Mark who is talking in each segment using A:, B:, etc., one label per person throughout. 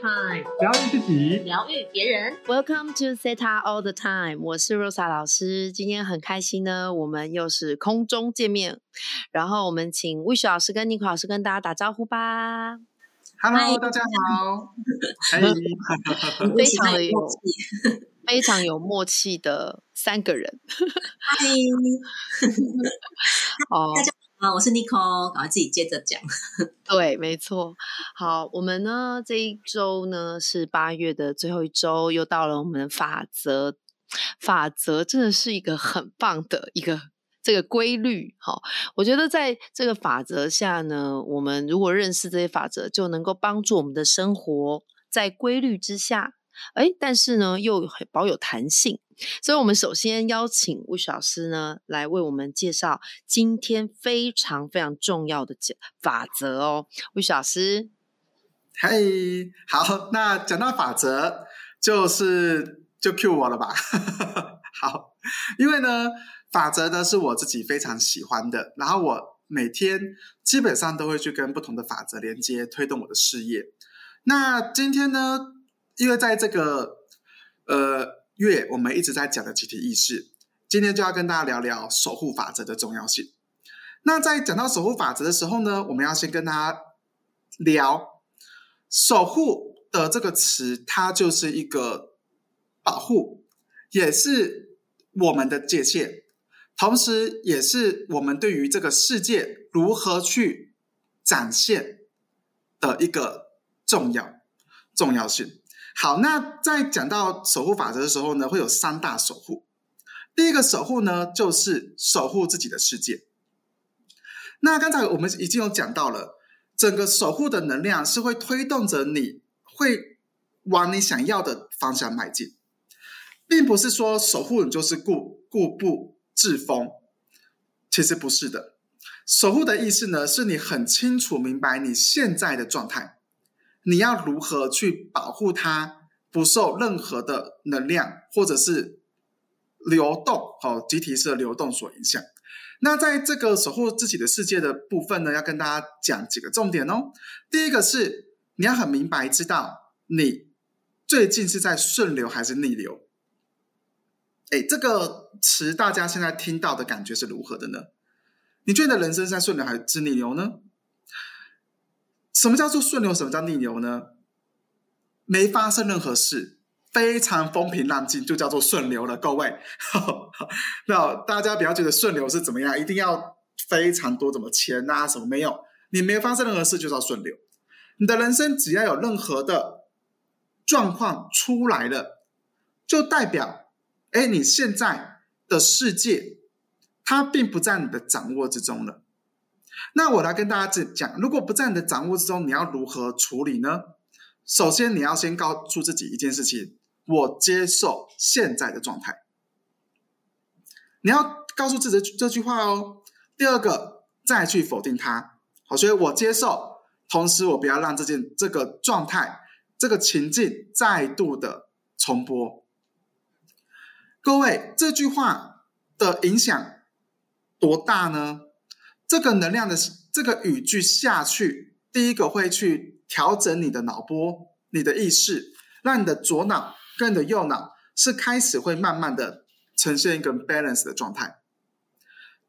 A: Time，
B: 疗愈自己，
A: 疗愈别人。
C: Welcome to Theta All the Time，我是 Rosa 老师。今天很开心呢，我们又是空中见面。然后我们请 Wish 老师跟 Nico 老师跟大家打招呼吧。
B: Hello，大家好。嗨，
C: 非常的有 非常有默契的三个人。
D: 嗨，
C: 哦，
D: 大家啊，我是 Nico，赶快自己接着讲。
C: 对，没错。好，我们呢这一周呢是八月的最后一周，又到了我们法则。法则真的是一个很棒的一个这个规律。好，我觉得在这个法则下呢，我们如果认识这些法则，就能够帮助我们的生活在规律之下。哎，但是呢，又保有弹性。所以，我们首先邀请魏老师呢，来为我们介绍今天非常非常重要的法则哦。魏老师，
B: 嗨，好，那讲到法则，就是就 Q 我了吧？好，因为呢，法则呢是我自己非常喜欢的，然后我每天基本上都会去跟不同的法则连接，推动我的事业。那今天呢？因为在这个呃月，我们一直在讲的集体意识，今天就要跟大家聊聊守护法则的重要性。那在讲到守护法则的时候呢，我们要先跟大家聊守护的这个词，它就是一个保护，也是我们的界限，同时也是我们对于这个世界如何去展现的一个重要重要性。好，那在讲到守护法则的时候呢，会有三大守护。第一个守护呢，就是守护自己的世界。那刚才我们已经有讲到了，整个守护的能量是会推动着你，会往你想要的方向迈进，并不是说守护你就是固固步自封，其实不是的。守护的意思呢，是你很清楚明白你现在的状态。你要如何去保护它不受任何的能量或者是流动，好集体式的流动所影响？那在这个守护自己的世界的部分呢，要跟大家讲几个重点哦。第一个是你要很明白知道你最近是在顺流还是逆流。哎，这个词大家现在听到的感觉是如何的呢？你觉得人生是在顺流还是逆流呢？什么叫做顺流？什么叫逆流呢？没发生任何事，非常风平浪静，就叫做顺流了。各位，那大家不要觉得顺流是怎么样，一定要非常多怎么钱啊什么没有，你没发生任何事就叫顺流。你的人生只要有任何的状况出来了，就代表，哎，你现在的世界它并不在你的掌握之中了。那我来跟大家讲，如果不在你的掌握之中，你要如何处理呢？首先，你要先告诉自己一件事情：我接受现在的状态。你要告诉自己这句话哦。第二个，再去否定它。好，所以我接受，同时我不要让这件这个状态、这个情境再度的重播。各位，这句话的影响多大呢？这个能量的这个语句下去，第一个会去调整你的脑波、你的意识，让你的左脑跟你的右脑是开始会慢慢的呈现一个 balance 的状态。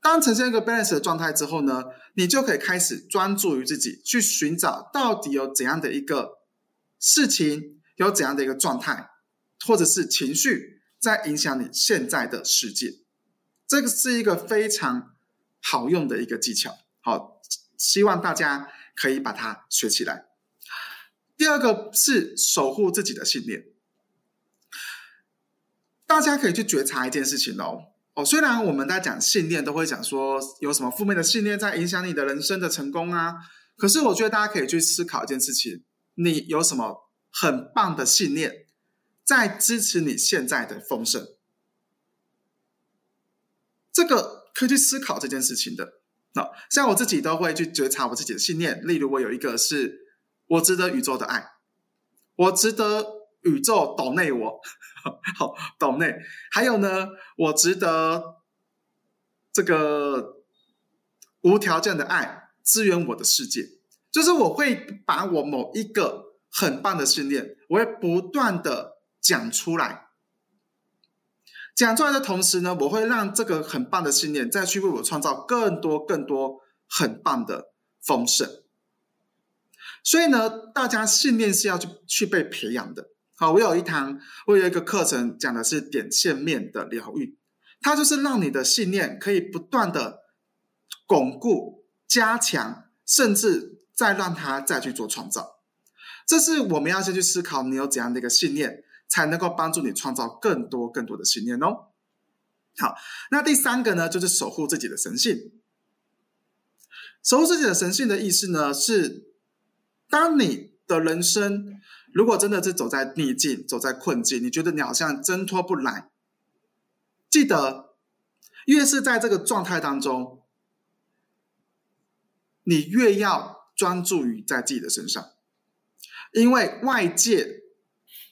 B: 当呈现一个 balance 的状态之后呢，你就可以开始专注于自己，去寻找到底有怎样的一个事情，有怎样的一个状态，或者是情绪在影响你现在的世界。这个是一个非常好用的一个技巧，好，希望大家可以把它学起来。第二个是守护自己的信念，大家可以去觉察一件事情哦。哦，虽然我们在讲信念，都会讲说有什么负面的信念在影响你的人生的成功啊，可是我觉得大家可以去思考一件事情：你有什么很棒的信念在支持你现在的丰盛？这个可以去思考这件事情的。那像我自己都会去觉察我自己的信念，例如我有一个是我值得宇宙的爱，我值得宇宙懂内我，好懂内。还有呢，我值得这个无条件的爱支援我的世界，就是我会把我某一个很棒的信念，我会不断的讲出来。讲出来的同时呢，我会让这个很棒的信念再去为我创造更多更多很棒的丰盛。所以呢，大家信念是要去去被培养的。好，我有一堂，我有一个课程讲的是点线面的疗愈，它就是让你的信念可以不断的巩固、加强，甚至再让它再去做创造。这是我们要先去思考，你有怎样的一个信念。才能够帮助你创造更多更多的信念哦。好，那第三个呢，就是守护自己的神性。守护自己的神性的意思呢，是当你的人生如果真的是走在逆境、走在困境，你觉得你好像挣脱不来，记得越是在这个状态当中，你越要专注于在自己的身上，因为外界。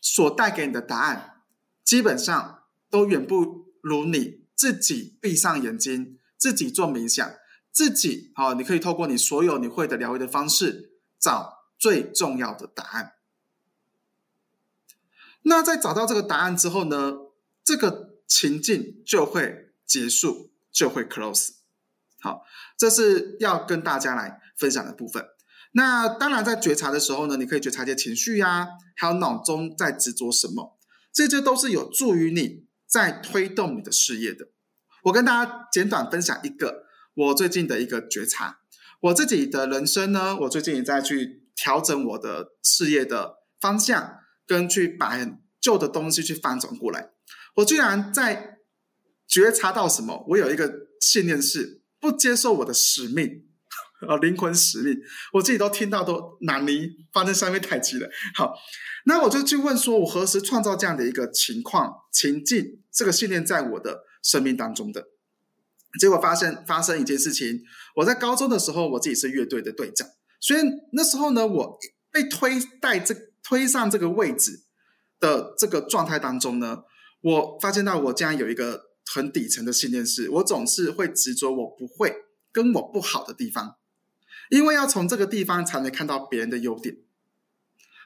B: 所带给你的答案，基本上都远不如你自己闭上眼睛，自己做冥想，自己好，你可以透过你所有你会的疗愈的方式，找最重要的答案。那在找到这个答案之后呢，这个情境就会结束，就会 close。好，这是要跟大家来分享的部分。那当然，在觉察的时候呢，你可以觉察一些情绪呀，还有脑中在执着什么，这些都是有助于你在推动你的事业的。我跟大家简短分享一个我最近的一个觉察，我自己的人生呢，我最近也在去调整我的事业的方向，跟去把旧的东西去翻转过来。我居然在觉察到什么？我有一个信念是不接受我的使命。啊，灵魂使命，我自己都听到都难离，发生三面太极了。好，那我就去问说，我何时创造这样的一个情况情境？这个信念在我的生命当中的，结果发生发生一件事情。我在高中的时候，我自己是乐队的队长，所以那时候呢，我被推带这推上这个位置的这个状态当中呢，我发现到我竟然有一个很底层的信念，是我总是会执着我不会跟我不好的地方。因为要从这个地方才能看到别人的优点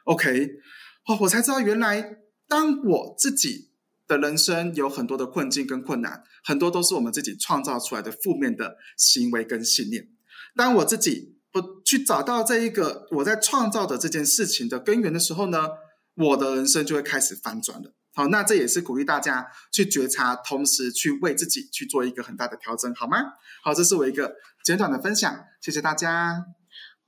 B: ，OK，哦，我才知道原来当我自己的人生有很多的困境跟困难，很多都是我们自己创造出来的负面的行为跟信念。当我自己不去找到这一个我在创造的这件事情的根源的时候呢，我的人生就会开始翻转了。好，那这也是鼓励大家去觉察，同时去为自己去做一个很大的调整，好吗？好，这是我一个简短的分享，谢谢大家。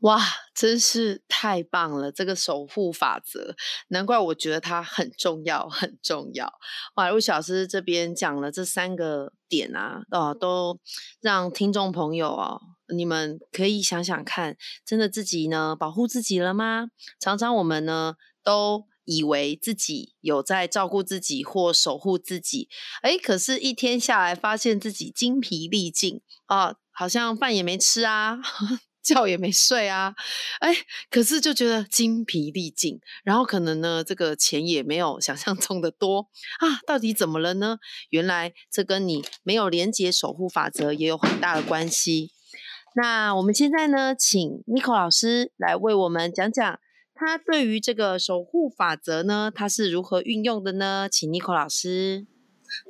C: 哇，真是太棒了！这个守护法则，难怪我觉得它很重要，很重要。哇，陆小师这边讲了这三个点啊，哦，都让听众朋友哦，你们可以想想看，真的自己呢保护自己了吗？常常我们呢都。以为自己有在照顾自己或守护自己，哎，可是，一天下来，发现自己精疲力尽啊，好像饭也没吃啊，觉也没睡啊，哎，可是就觉得精疲力尽，然后可能呢，这个钱也没有想象中的多啊，到底怎么了呢？原来这跟你没有连接守护法则也有很大的关系。那我们现在呢，请 n i c o 老师来为我们讲讲。他对于这个守护法则呢，他是如何运用的呢？请 n i c o 老师。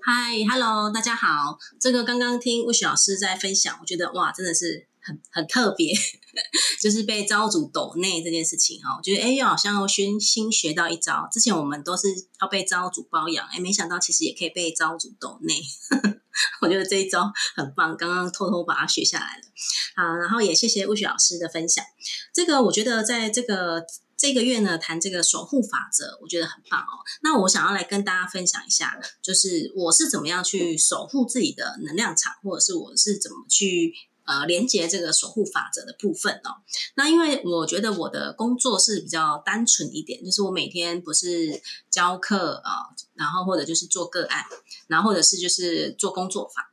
D: 嗨，Hello，大家好。这个刚刚听魏雪老师在分享，我觉得哇，真的是很很特别，就是被招主抖内这件事情哦，我觉得哎，又好像新新学到一招。之前我们都是要被招主包养，哎，没想到其实也可以被招主抖内。我觉得这一招很棒，刚刚偷偷把它学下来了。好，然后也谢谢魏雪老师的分享。这个我觉得在这个。这个月呢，谈这个守护法则，我觉得很棒哦。那我想要来跟大家分享一下，就是我是怎么样去守护自己的能量场，或者是我是怎么去呃连接这个守护法则的部分哦。那因为我觉得我的工作是比较单纯一点，就是我每天不是教课啊，然后或者就是做个案，然后或者是就是做工作坊，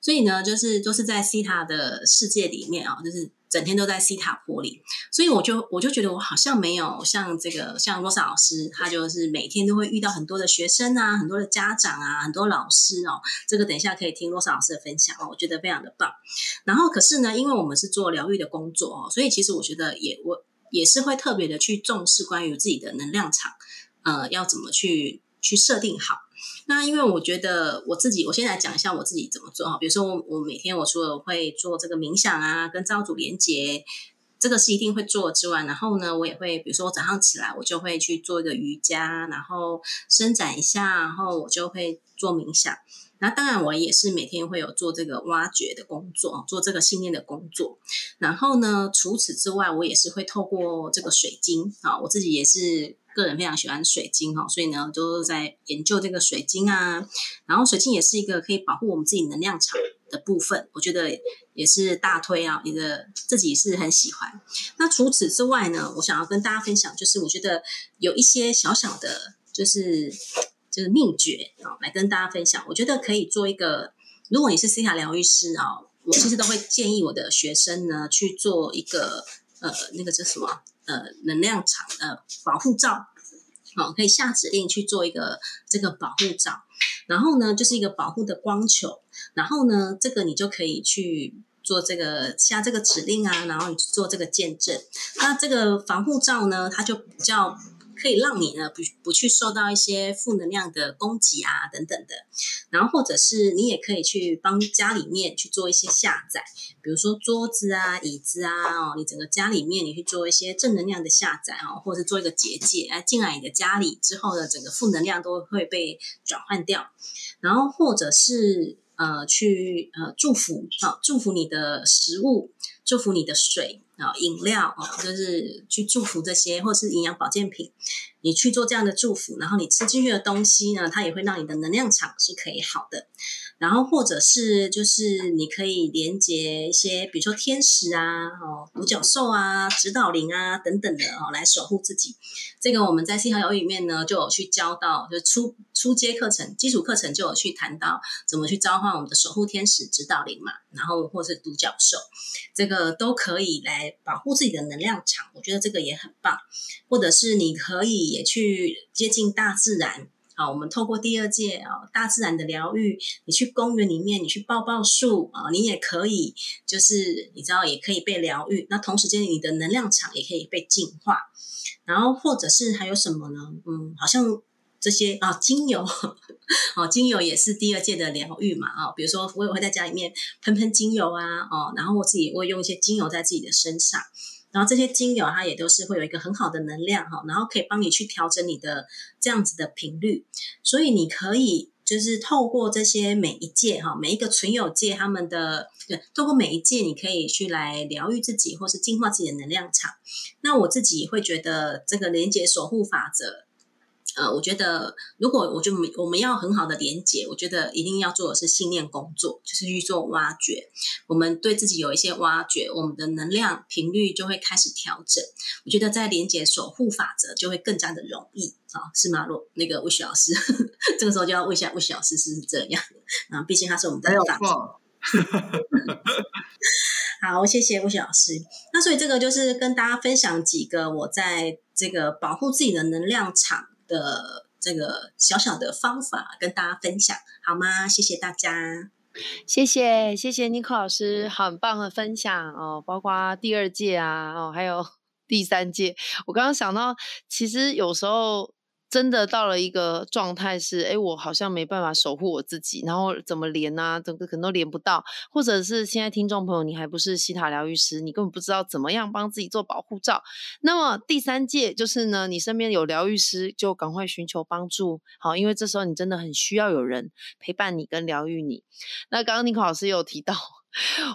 D: 所以呢，就是都是在西塔的世界里面啊，就是。整天都在西塔坡里，所以我就我就觉得我好像没有像这个像罗莎老师，他就是每天都会遇到很多的学生啊，很多的家长啊，很多老师哦。这个等一下可以听罗莎老师的分享哦，我觉得非常的棒。然后可是呢，因为我们是做疗愈的工作哦，所以其实我觉得也我。也是会特别的去重视关于自己的能量场，呃，要怎么去去设定好。那因为我觉得我自己，我先来讲一下我自己怎么做哈。比如说我我每天我除了会做这个冥想啊，跟造主连接，这个是一定会做之外，然后呢，我也会比如说我早上起来我就会去做一个瑜伽，然后伸展一下，然后我就会做冥想。那当然，我也是每天会有做这个挖掘的工作，做这个信念的工作。然后呢，除此之外，我也是会透过这个水晶啊，我自己也是个人非常喜欢水晶哈，所以呢，都在研究这个水晶啊。然后，水晶也是一个可以保护我们自己能量场的部分，我觉得也是大推啊，一个自己是很喜欢。那除此之外呢，我想要跟大家分享，就是我觉得有一些小小的，就是。就是秘诀啊，来跟大家分享。我觉得可以做一个，如果你是西塔疗愈师啊，我其实都会建议我的学生呢去做一个呃，那个叫什么呃，能量场呃保护罩，好，可以下指令去做一个这个保护罩。然后呢，就是一个保护的光球。然后呢，这个你就可以去做这个下这个指令啊，然后你做这个见证。那这个防护罩呢，它就比较。可以让你呢不不去受到一些负能量的攻击啊等等的，然后或者是你也可以去帮家里面去做一些下载，比如说桌子啊、椅子啊哦，你整个家里面你去做一些正能量的下载哦，或者做一个结界，哎进来你的家里之后呢，整个负能量都会被转换掉，然后或者是呃去呃祝福啊，祝福你的食物，祝福你的水。啊，饮料哦，就是去祝福这些，或是营养保健品，你去做这样的祝福，然后你吃进去的东西呢，它也会让你的能量场是可以好的。然后或者是就是你可以连接一些，比如说天使啊、哦独角兽啊、指导灵啊等等的哦，来守护自己。这个我们在信号疗愈里面呢，就有去教到，就初初阶课程、基础课程就有去谈到怎么去召唤我们的守护天使、指导灵嘛，然后或是独角兽，这个都可以来保护自己的能量场。我觉得这个也很棒。或者是你可以也去接近大自然。好，我们透过第二届啊，大自然的疗愈，你去公园里面，你去抱抱树啊，你也可以，就是你知道，也可以被疗愈。那同时间，你的能量场也可以被净化。然后，或者是还有什么呢？嗯，好像这些啊，精油，哦，精油也是第二届的疗愈嘛，啊，比如说我也会在家里面喷喷精油啊，哦，然后我自己会用一些精油在自己的身上。然后这些精油它也都是会有一个很好的能量哈，然后可以帮你去调整你的这样子的频率，所以你可以就是透过这些每一届哈，每一个存有界他们的对，透过每一届你可以去来疗愈自己或是净化自己的能量场。那我自己会觉得这个连接守护法则。呃，我觉得如果我就没我们要很好的连接，我觉得一定要做的是信念工作，就是去做挖掘。我们对自己有一些挖掘，我们的能量频率就会开始调整。我觉得在连接守护法则就会更加的容易啊，是吗？若那个魏雪老师，这个时候就要问一下魏雪老师是不是这样啊？毕竟他是我们的法则。好，谢谢魏雪老师。那所以这个就是跟大家分享几个我在这个保护自己的能量场。的这个小小的方法跟大家分享好吗？谢谢大家，
C: 谢谢谢谢尼克老师，很棒的分享哦，包括第二届啊，哦，还有第三届，我刚刚想到，其实有时候。真的到了一个状态是，哎，我好像没办法守护我自己，然后怎么连啊，整个可能都连不到，或者是现在听众朋友你还不是西塔疗愈师，你根本不知道怎么样帮自己做保护罩。那么第三届就是呢，你身边有疗愈师就赶快寻求帮助，好，因为这时候你真的很需要有人陪伴你跟疗愈你。那刚刚尼克老师有提到，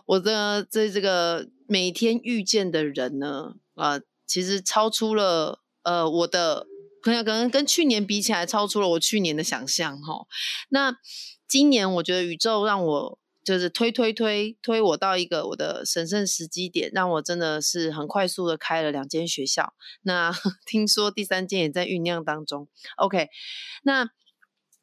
C: 我的这这个每天遇见的人呢，呃，其实超出了呃我的。可能可能跟去年比起来，超出了我去年的想象哈。那今年我觉得宇宙让我就是推推推推我到一个我的神圣时机点，让我真的是很快速的开了两间学校。那 听说第三间也在酝酿当中。OK，那。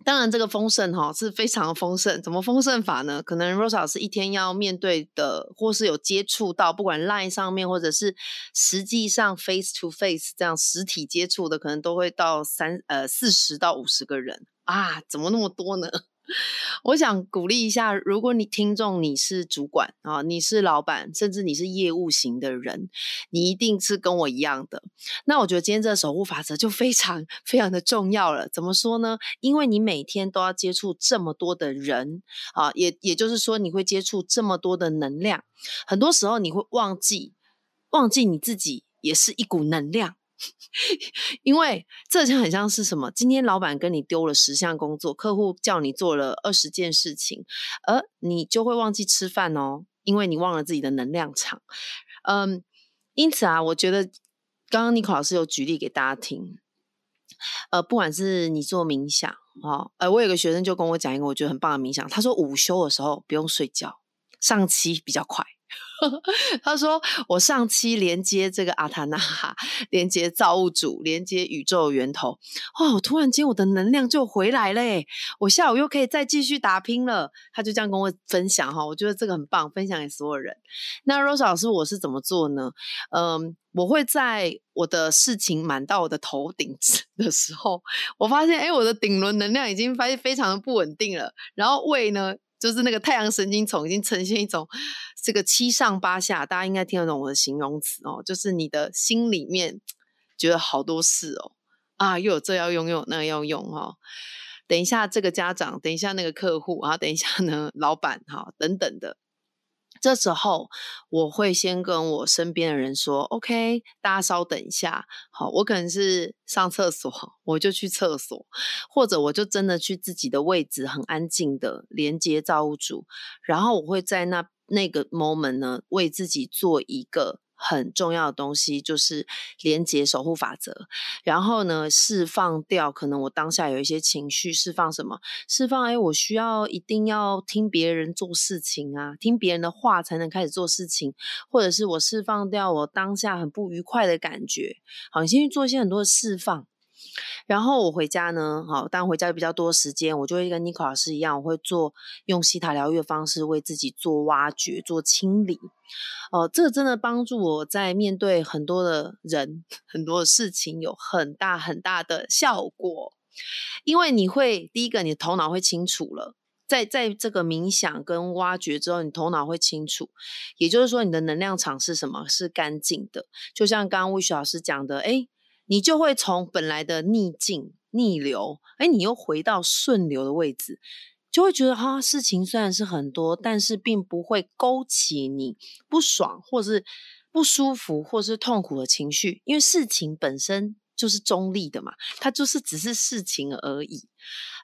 C: 当然，这个丰盛哈是非常丰盛。怎么丰盛法呢？可能 Rose 老师一天要面对的，或是有接触到，不管 Line 上面，或者是实际上 Face to Face 这样实体接触的，可能都会到三呃四十到五十个人啊！怎么那么多呢？我想鼓励一下，如果你听众你是主管啊，你是老板，甚至你是业务型的人，你一定是跟我一样的。那我觉得今天这个守护法则就非常非常的重要了。怎么说呢？因为你每天都要接触这么多的人啊，也也就是说你会接触这么多的能量，很多时候你会忘记忘记你自己也是一股能量。因为这就很像是什么？今天老板跟你丢了十项工作，客户叫你做了二十件事情，而你就会忘记吃饭哦，因为你忘了自己的能量场。嗯，因此啊，我觉得刚刚尼克老师有举例给大家听，呃，不管是你做冥想哦，呃，我有个学生就跟我讲一个我觉得很棒的冥想，他说午休的时候不用睡觉，上期比较快。他说：“我上期连接这个阿塔纳哈，连接造物主，连接宇宙源头。哦，突然间我的能量就回来嘞！我下午又可以再继续打拼了。”他就这样跟我分享哈，我觉得这个很棒，分享给所有人。那 Rose 老师，我是怎么做呢？嗯，我会在我的事情满到我的头顶的时候，我发现哎，我的顶轮能量已经发现非常的不稳定了。然后胃呢？就是那个太阳神经丛已经呈现一种这个七上八下，大家应该听得懂我的形容词哦。就是你的心里面觉得好多事哦，啊，又有这要用，又有那要用哦。等一下这个家长，等一下那个客户，啊等一下呢老板哈等等的。这时候我会先跟我身边的人说：“OK，大家稍等一下，好，我可能是上厕所，我就去厕所，或者我就真的去自己的位置，很安静的连接造物主，然后我会在那那个 moment 呢，为自己做一个。”很重要的东西就是连接守护法则，然后呢，释放掉可能我当下有一些情绪，释放什么？释放哎，我需要一定要听别人做事情啊，听别人的话才能开始做事情，或者是我释放掉我当下很不愉快的感觉。好，你先去做一些很多的释放。然后我回家呢，好，当回家比较多时间，我就会跟尼克老师一样，我会做用西塔疗愈的方式为自己做挖掘、做清理。哦，这个真的帮助我在面对很多的人、很多的事情有很大很大的效果。因为你会第一个，你头脑会清楚了，在在这个冥想跟挖掘之后，你头脑会清楚，也就是说，你的能量场是什么？是干净的。就像刚刚魏雪老师讲的，哎。你就会从本来的逆境、逆流，哎，你又回到顺流的位置，就会觉得哈，事情虽然是很多，但是并不会勾起你不爽，或是不舒服，或是痛苦的情绪，因为事情本身就是中立的嘛，它就是只是事情而已。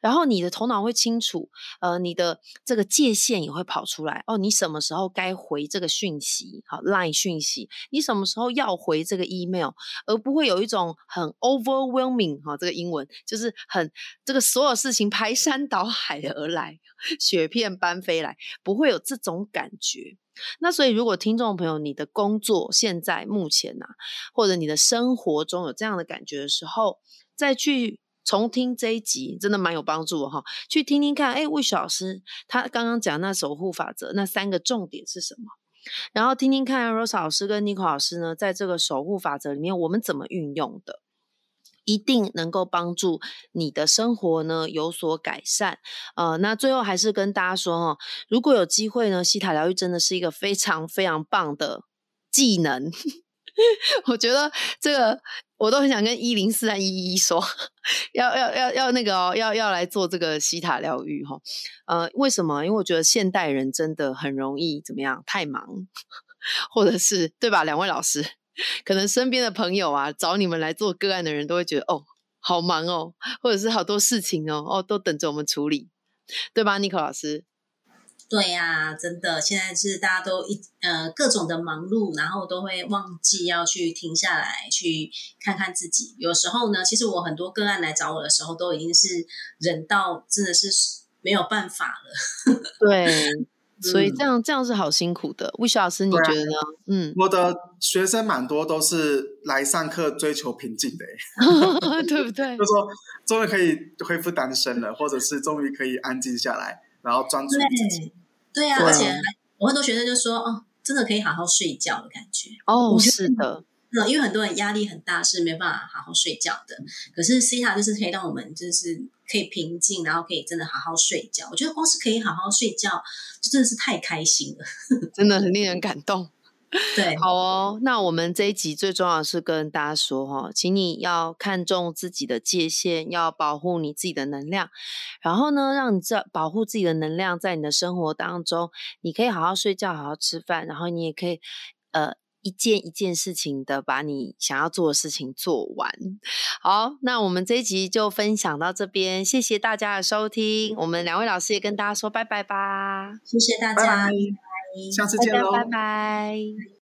C: 然后你的头脑会清楚，呃，你的这个界限也会跑出来哦。你什么时候该回这个讯息？好，line 讯息，你什么时候要回这个 email？而不会有一种很 overwhelming 哈，这个英文就是很这个所有事情排山倒海而来，雪片般飞来，不会有这种感觉。那所以，如果听众朋友你的工作现在目前呐，或者你的生活中有这样的感觉的时候，再去。重听这一集真的蛮有帮助哈，去听听看，哎，魏雪老师他刚刚讲那守护法则那三个重点是什么？然后听听看 Rose 老师跟 Nico 老师呢，在这个守护法则里面我们怎么运用的，一定能够帮助你的生活呢有所改善。呃，那最后还是跟大家说哈，如果有机会呢，西塔疗愈真的是一个非常非常棒的技能。我觉得这个我都很想跟一零四三一一说，要要要要那个哦，要要来做这个西塔疗愈哈。呃，为什么？因为我觉得现代人真的很容易怎么样？太忙，或者是对吧？两位老师，可能身边的朋友啊，找你们来做个案的人都会觉得哦，好忙哦，或者是好多事情哦，哦，都等着我们处理，对吧？尼克老师。
D: 对呀，真的，现在是大家都一呃各种的忙碌，然后都会忘记要去停下来去看看自己。有时候呢，其实我很多个案来找我的时候，都已经是忍到真的是没有办法了。
C: 对，所以这样这样是好辛苦的。魏雪老师，你觉得呢？嗯，
B: 我的学生蛮多都是来上课追求平静的，
C: 对不对？
B: 就说终于可以恢复单身了，或者是终于可以安静下来。然后专注自己，
D: 对呀，而且我很多学生就说：“哦，真的可以好好睡觉的感觉。”
C: 哦，是的，
D: 那因为很多人压力很大，是没办法好好睡觉的。可是 C 塔就是可以让我们就是可以平静，然后可以真的好好睡觉。我觉得光是可以好好睡觉，就真的是太开心了，
C: 真的很令人感动。
D: 对，
C: 好哦，那我们这一集最重要的是跟大家说哈，请你要看重自己的界限，要保护你自己的能量，然后呢，让你这保护自己的能量，在你的生活当中，你可以好好睡觉，好好吃饭，然后你也可以呃一件一件事情的把你想要做的事情做完。好，那我们这一集就分享到这边，谢谢大家的收听，我们两位老师也跟大家说拜拜吧，
D: 谢谢大
B: 拜
D: 家。
B: 拜，下次见喽，
C: 拜拜。